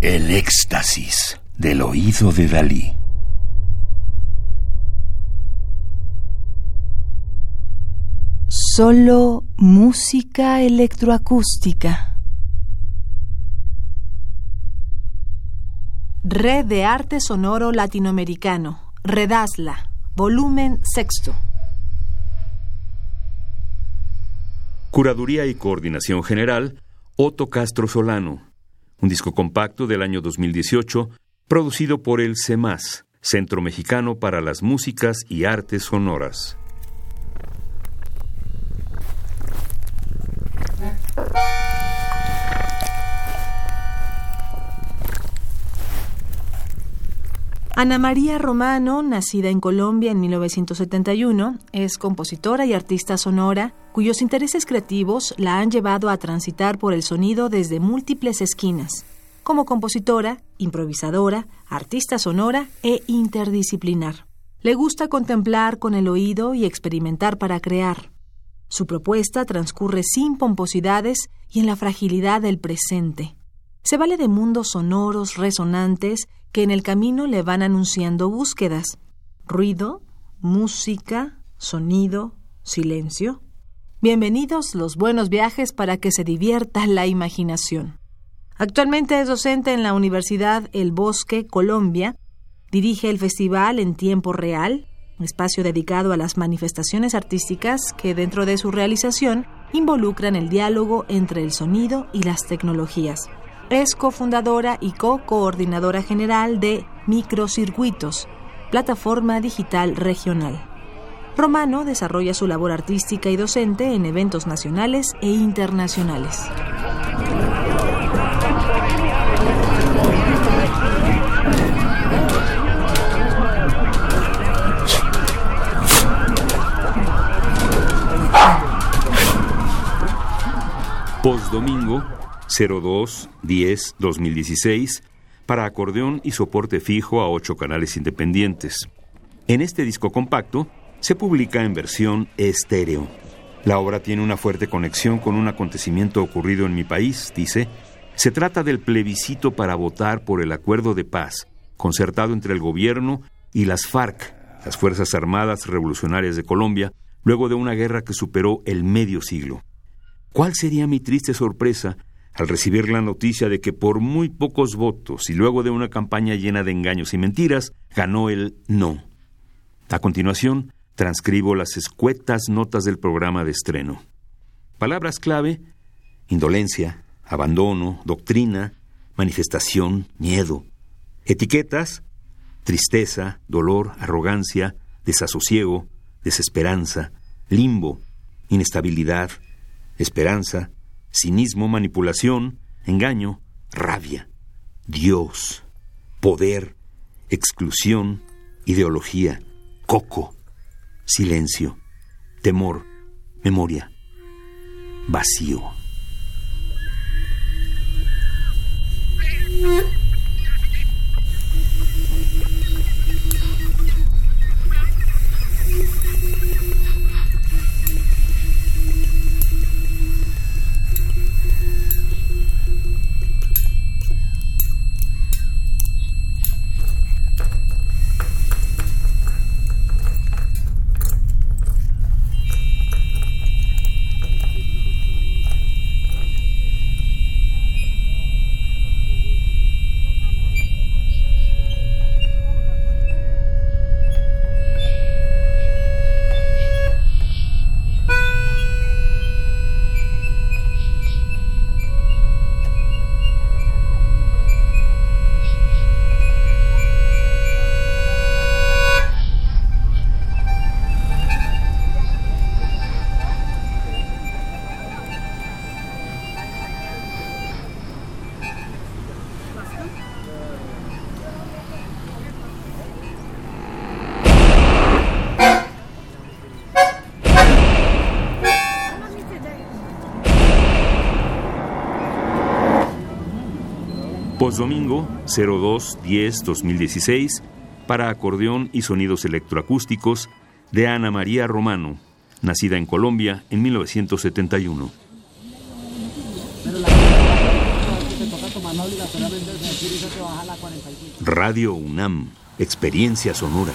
El éxtasis del oído de Dalí. Solo música electroacústica. Red de Arte Sonoro Latinoamericano. Redasla. Volumen sexto. Curaduría y Coordinación General, Otto Castro Solano. Un disco compacto del año 2018, producido por el CEMAS, Centro Mexicano para las Músicas y Artes Sonoras. Ana María Romano, nacida en Colombia en 1971, es compositora y artista sonora cuyos intereses creativos la han llevado a transitar por el sonido desde múltiples esquinas, como compositora, improvisadora, artista sonora e interdisciplinar. Le gusta contemplar con el oído y experimentar para crear. Su propuesta transcurre sin pomposidades y en la fragilidad del presente. Se vale de mundos sonoros, resonantes, que en el camino le van anunciando búsquedas. Ruido, música, sonido, silencio. Bienvenidos los buenos viajes para que se divierta la imaginación. Actualmente es docente en la Universidad El Bosque, Colombia. Dirige el festival en tiempo real, espacio dedicado a las manifestaciones artísticas que dentro de su realización involucran el diálogo entre el sonido y las tecnologías. Es cofundadora y co-coordinadora general de Microcircuitos, plataforma digital regional. Romano desarrolla su labor artística y docente en eventos nacionales e internacionales. Postdomingo 02 10 2016 para acordeón y soporte fijo a ocho canales independientes. En este disco compacto se publica en versión estéreo. La obra tiene una fuerte conexión con un acontecimiento ocurrido en mi país, dice. Se trata del plebiscito para votar por el acuerdo de paz, concertado entre el gobierno y las FARC, las Fuerzas Armadas Revolucionarias de Colombia, luego de una guerra que superó el medio siglo. ¿Cuál sería mi triste sorpresa al recibir la noticia de que por muy pocos votos y luego de una campaña llena de engaños y mentiras, ganó el no? A continuación, transcribo las escuetas notas del programa de estreno. Palabras clave, indolencia, abandono, doctrina, manifestación, miedo. Etiquetas, tristeza, dolor, arrogancia, desasosiego, desesperanza, limbo, inestabilidad, esperanza, cinismo, manipulación, engaño, rabia, Dios, poder, exclusión, ideología, coco, silencio, temor, memoria, vacío. Postdomingo 02 10 2016 para acordeón y sonidos electroacústicos de Ana María Romano, nacida en Colombia en 1971. Radio UNAM, experiencia sonora.